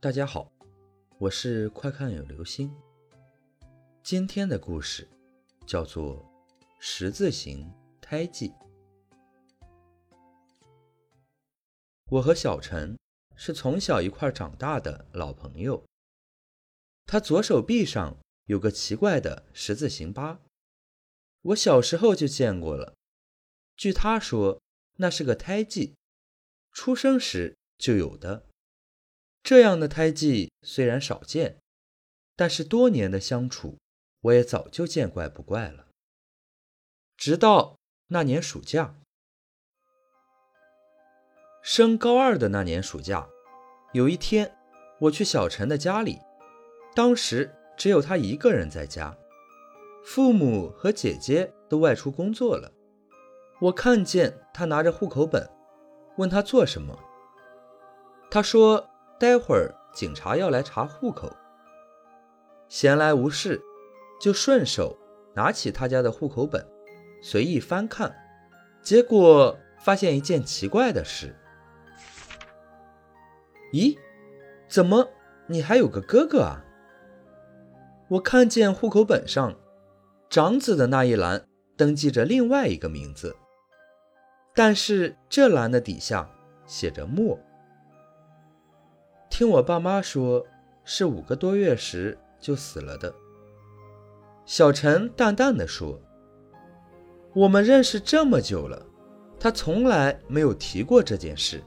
大家好，我是快看有流星。今天的故事叫做十字形胎记。我和小陈是从小一块长大的老朋友。他左手臂上有个奇怪的十字形疤，我小时候就见过了。据他说，那是个胎记，出生时就有的。这样的胎记虽然少见，但是多年的相处，我也早就见怪不怪了。直到那年暑假，升高二的那年暑假，有一天，我去小陈的家里，当时只有他一个人在家，父母和姐姐都外出工作了。我看见他拿着户口本，问他做什么。他说：“待会儿警察要来查户口。”闲来无事，就顺手拿起他家的户口本，随意翻看。结果发现一件奇怪的事：“咦，怎么你还有个哥哥啊？”我看见户口本上长子的那一栏登记着另外一个名字。但是这栏的底下写着“莫”。听我爸妈说，是五个多月时就死了的。小陈淡淡的说：“我们认识这么久了，他从来没有提过这件事。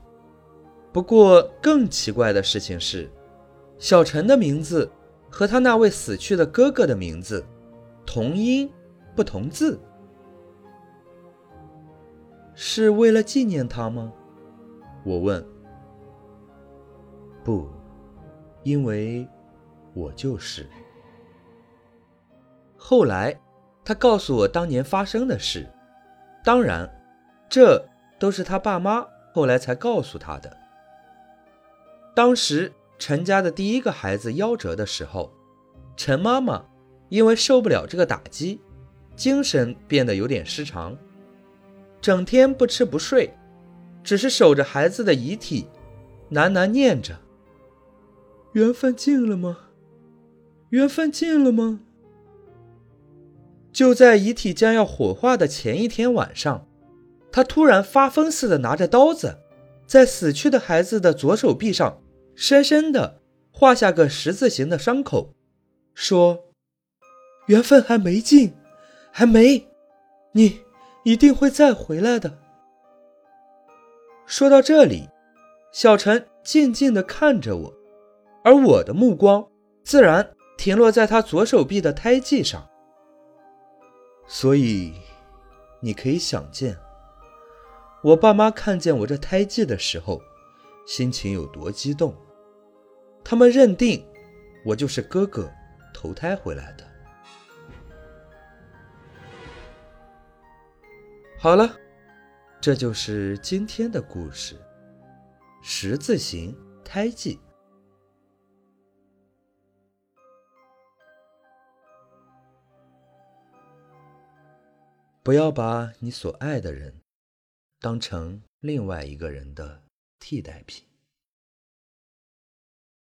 不过更奇怪的事情是，小陈的名字和他那位死去的哥哥的名字同音不同字。”是为了纪念他吗？我问。不，因为我就是。后来，他告诉我当年发生的事，当然，这都是他爸妈后来才告诉他的。当时陈家的第一个孩子夭折的时候，陈妈妈因为受不了这个打击，精神变得有点失常。整天不吃不睡，只是守着孩子的遗体，喃喃念着：“缘分尽了吗？缘分尽了吗？”就在遗体将要火化的前一天晚上，他突然发疯似的拿着刀子，在死去的孩子的左手臂上深深的画下个十字形的伤口，说：“缘分还没尽，还没，你。”一定会再回来的。说到这里，小陈静静的看着我，而我的目光自然停落在他左手臂的胎记上。所以，你可以想见，我爸妈看见我这胎记的时候，心情有多激动。他们认定我就是哥哥投胎回来的。好了，这就是今天的故事。十字形胎记，不要把你所爱的人当成另外一个人的替代品。